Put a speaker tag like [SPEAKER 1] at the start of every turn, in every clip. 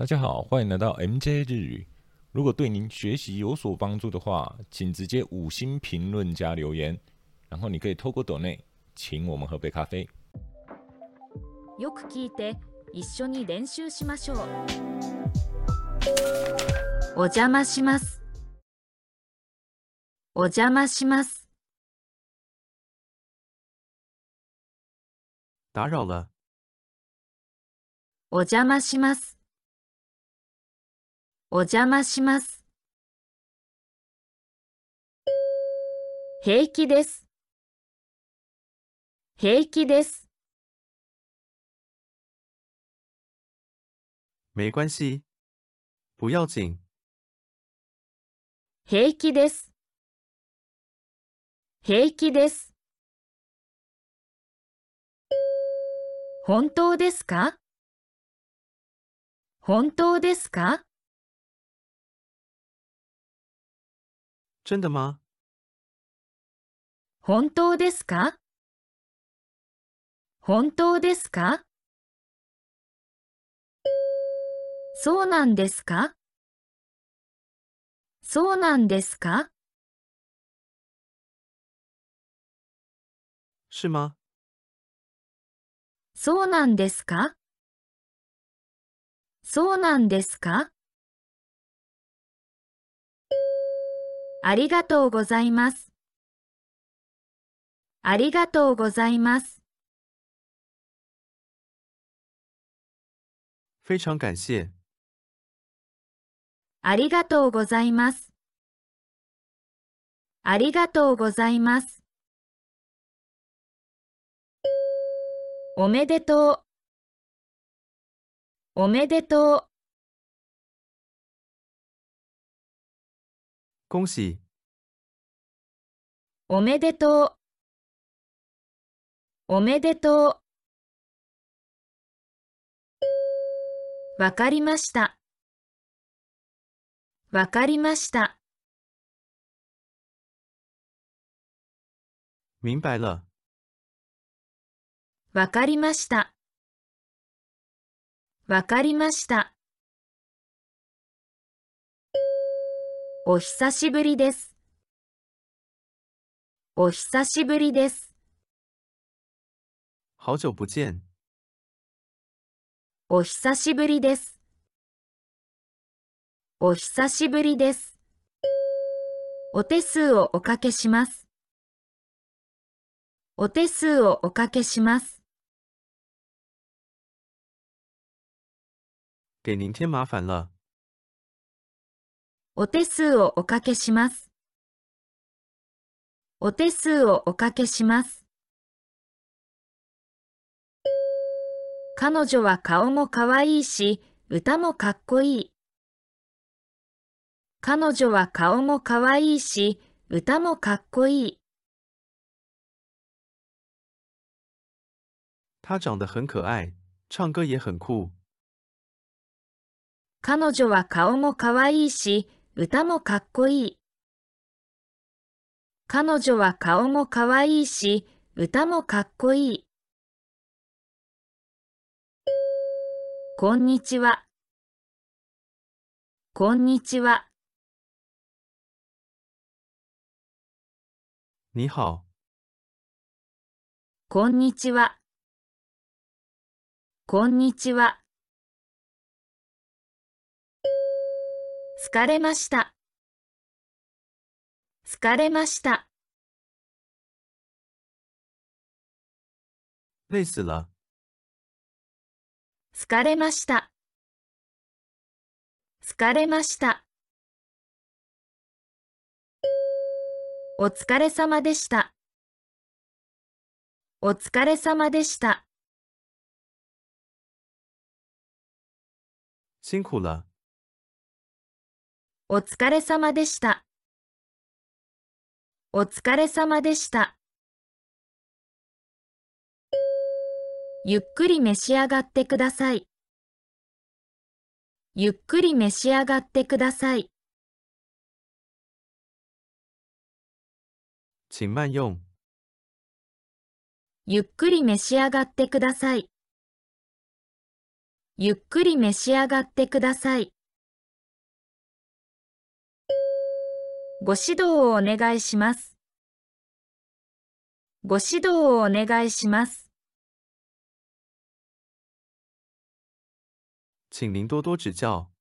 [SPEAKER 1] 大家好，欢迎来到 MJ 日语。如果对您学习有所帮助的话，请直接五星评论加留言，然后你可以透过抖内请我们喝杯咖啡。
[SPEAKER 2] よく聞いて一緒に練習しましょうお邪魔しますお邪魔します
[SPEAKER 3] 打扰了，
[SPEAKER 2] お邪魔します お邪魔します。平気です。平気です。
[SPEAKER 3] 没关系，不要紧，
[SPEAKER 2] 平気です。平気です。本当ですか？本当ですか？
[SPEAKER 3] 真的吗？
[SPEAKER 2] 本当ですか？本当ですか？そうなんですか？そうなんですか？
[SPEAKER 3] 是吗？
[SPEAKER 2] そうなんですか？そうなんですか？ありがとうございます。ありがとうございます。
[SPEAKER 3] 非常感谢，
[SPEAKER 2] ありがとうございます。ありがとうございます。おめでとう。おめでとう。
[SPEAKER 3] 恭喜，
[SPEAKER 2] おめでとう。おめでとう。わかりました。わかりました。
[SPEAKER 3] 明白了，
[SPEAKER 2] わかりました。わかりました。お久しぶりです。お久しぶりです。
[SPEAKER 3] 好久不见，
[SPEAKER 2] お久しぶりです。お久しぶりです。お手数をおかけします。お手数をおかけします。
[SPEAKER 3] 给您添麻烦了，
[SPEAKER 2] お手数をおかけします。お手数をおかけします。彼女は顔も可愛いし、歌もかっこいい。彼女は顔も可愛いし、歌もかっこいい。
[SPEAKER 3] 她长得很可爱，唱歌也很酷。
[SPEAKER 2] 彼女は顔も可愛いし、歌もかっこいい。彼女は顔も可愛いし、歌もかっこいい。こんにちは。こんにちは。
[SPEAKER 3] 你好，
[SPEAKER 2] こんにちは。こんにちは。疲れました。疲れました。
[SPEAKER 3] 累死了，
[SPEAKER 2] 疲れました。疲れました。お疲れ様でした。お疲れ様でした。
[SPEAKER 3] 辛苦了，
[SPEAKER 2] お疲れ様でした。お疲れ様でした。ゆっくり召し上がってください。ゆっくり召し上がってください。
[SPEAKER 3] 请慢用，
[SPEAKER 2] ゆっくり召し上がってください。ゆっくり召し上がってください。ご指導をお願いします。ご指導をお願いします。
[SPEAKER 3] 请您多多指教。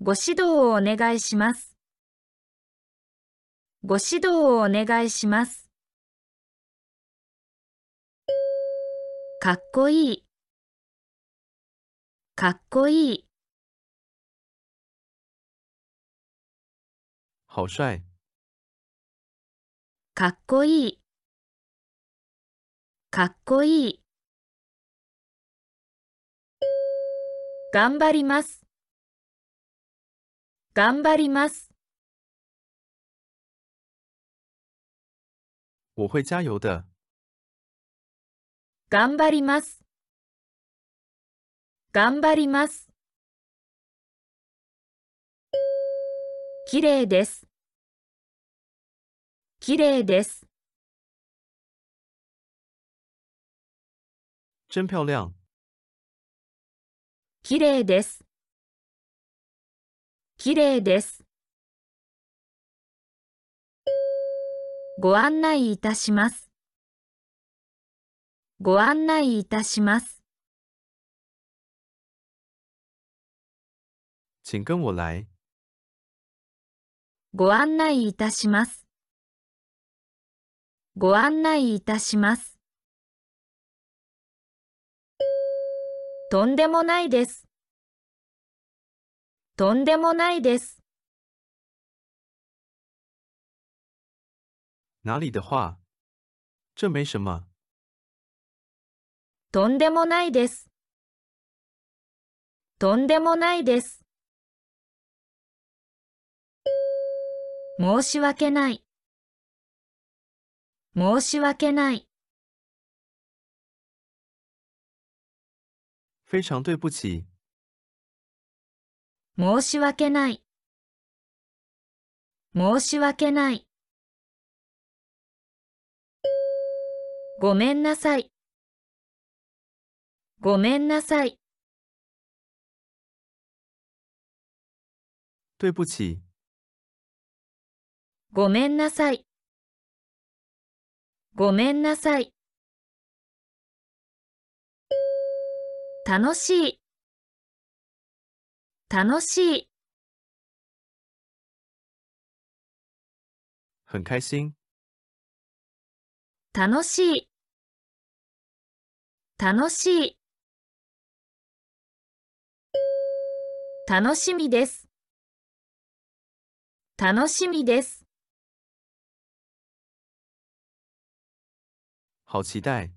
[SPEAKER 2] ご指導をお願いします。ご指導をお願いします。かっこいい。かっこいい。
[SPEAKER 3] 好帅！
[SPEAKER 2] かっこいい。かっこいい。頑張ります。頑張ります。
[SPEAKER 3] 我会加油的。
[SPEAKER 2] 頑張ります。頑張ります。きれいです。きれいです。
[SPEAKER 3] 真漂亮！
[SPEAKER 2] きれいです。きれいです。ご案内いたします。ご案内いたします。
[SPEAKER 3] 请跟我来。
[SPEAKER 2] ご案内いたします。ご案内いたします。とんでもないです。とんでもないです。
[SPEAKER 3] 哪里的话？这没什么。
[SPEAKER 2] とんでもないです。とんでもないです。申し訳ない。申し訳ない。
[SPEAKER 3] 非常对不起。
[SPEAKER 2] 申し訳ない。申し訳ない。ごめんなさい。ごめんなさい。
[SPEAKER 3] 对不起。
[SPEAKER 2] ごめんなさい。ごめんなさい。楽しい。楽しい。
[SPEAKER 3] 很开心。
[SPEAKER 2] 楽しい。楽しい。楽しみです。楽しみです。
[SPEAKER 3] 好期待！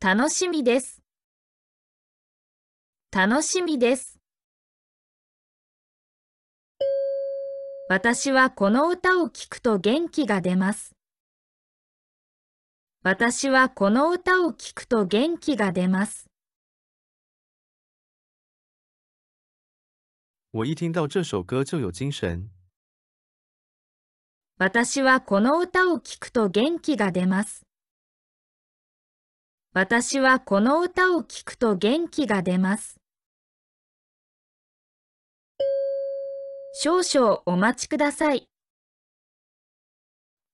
[SPEAKER 2] 楽しみです。楽しみです。私はこの歌を聴くと元気が出ます。私はこの歌を聴くと元気が出ます。
[SPEAKER 3] 我一听到这首歌就有精神。
[SPEAKER 2] 私はこの歌を聴くと元気が出ます。私はこの歌を聴くと元気が出ます。少々お待ちください。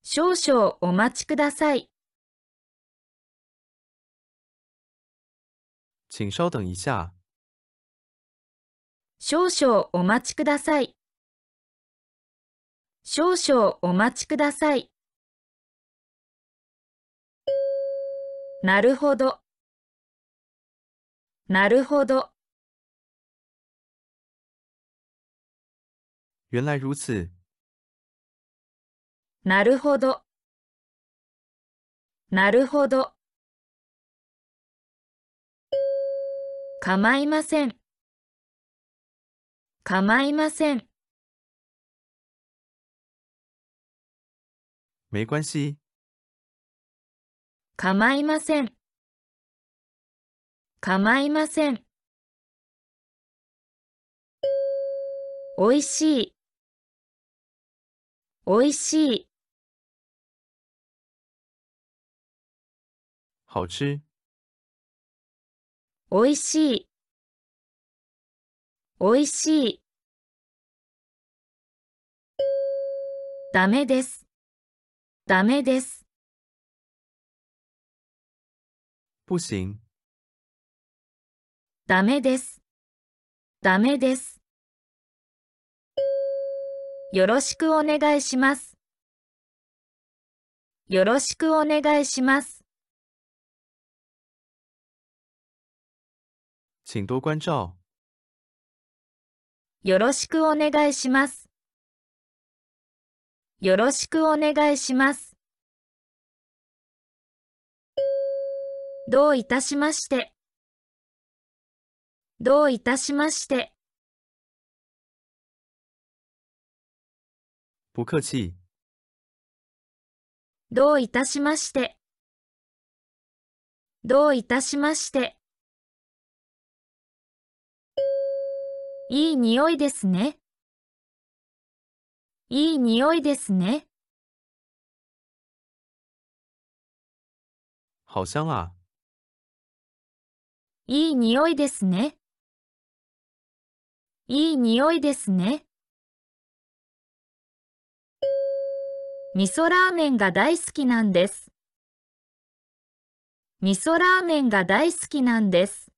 [SPEAKER 2] 少々お待ちください。
[SPEAKER 3] 请稍等一下。
[SPEAKER 2] 少々お待ちください。少々お待ちください。なるほど。なるほど。
[SPEAKER 3] 原来如此。
[SPEAKER 2] なるほど。なるほど。構いません。構いません。
[SPEAKER 3] 没关系。
[SPEAKER 2] 構いません。構いません。おいしい。おいしい。
[SPEAKER 3] 好吃。
[SPEAKER 2] おいしい。おいしい。ダメです。ダメです。
[SPEAKER 3] 不行，
[SPEAKER 2] ダメです。ダメです。よろしくお願いします。よろしくお願いします。
[SPEAKER 3] 请多关照。
[SPEAKER 2] よろしくお願いします。よろしくお願いします。どういたしまして。どういたしまして。
[SPEAKER 3] 不客气，
[SPEAKER 2] どういたしまして。どういたしまして。いい匂いですね。いい匂いですね。
[SPEAKER 3] 好香啊！
[SPEAKER 2] いい匂いですね。いい匂いですね。味噌ラーメンが大好きなんです。味噌ラーメンが大好きなんです。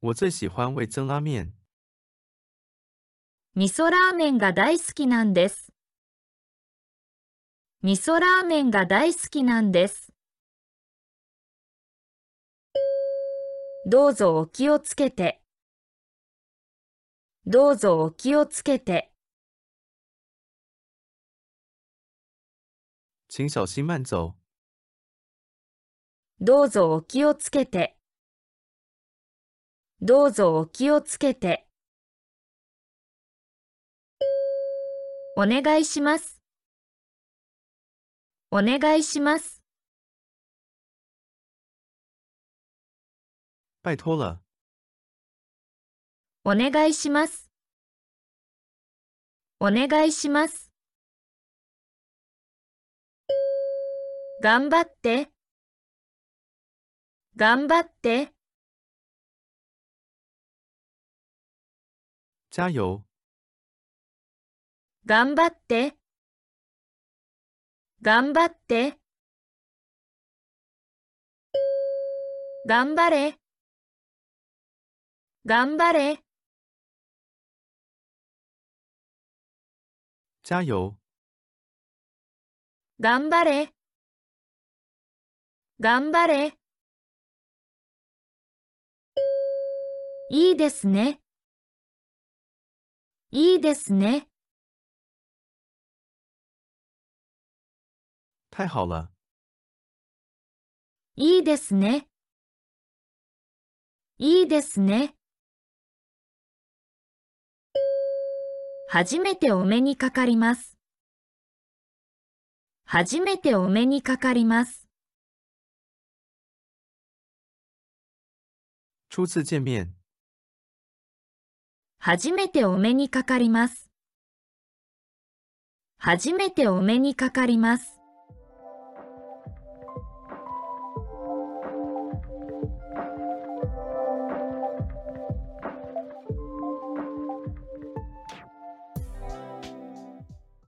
[SPEAKER 3] 我最喜欢味增拉面。
[SPEAKER 2] 味噌ラーメンが大好きなんです。味噌ラーメンが大好きなんです。どうぞお気をつけて。どうぞお気をつけて。
[SPEAKER 3] 请小心慢走。
[SPEAKER 2] どうぞお気をつけて。どうぞお気をつけて。お願いします。お願いします。
[SPEAKER 3] 拜托了，
[SPEAKER 2] お願いします。お願いします。頑張って。頑張って。
[SPEAKER 3] 加油！
[SPEAKER 2] 頑張って。頑張って。頑張れ。頑張れ。
[SPEAKER 3] 加油！
[SPEAKER 2] 頑張れ。頑張れ。いいですね。いいですね。
[SPEAKER 3] 太好了，
[SPEAKER 2] いいですね。いいですね。初めてお目にかかります。初めてお目にかかります。
[SPEAKER 3] 初次见面，
[SPEAKER 2] 初めてお目にかかります。初めてお目にかかります。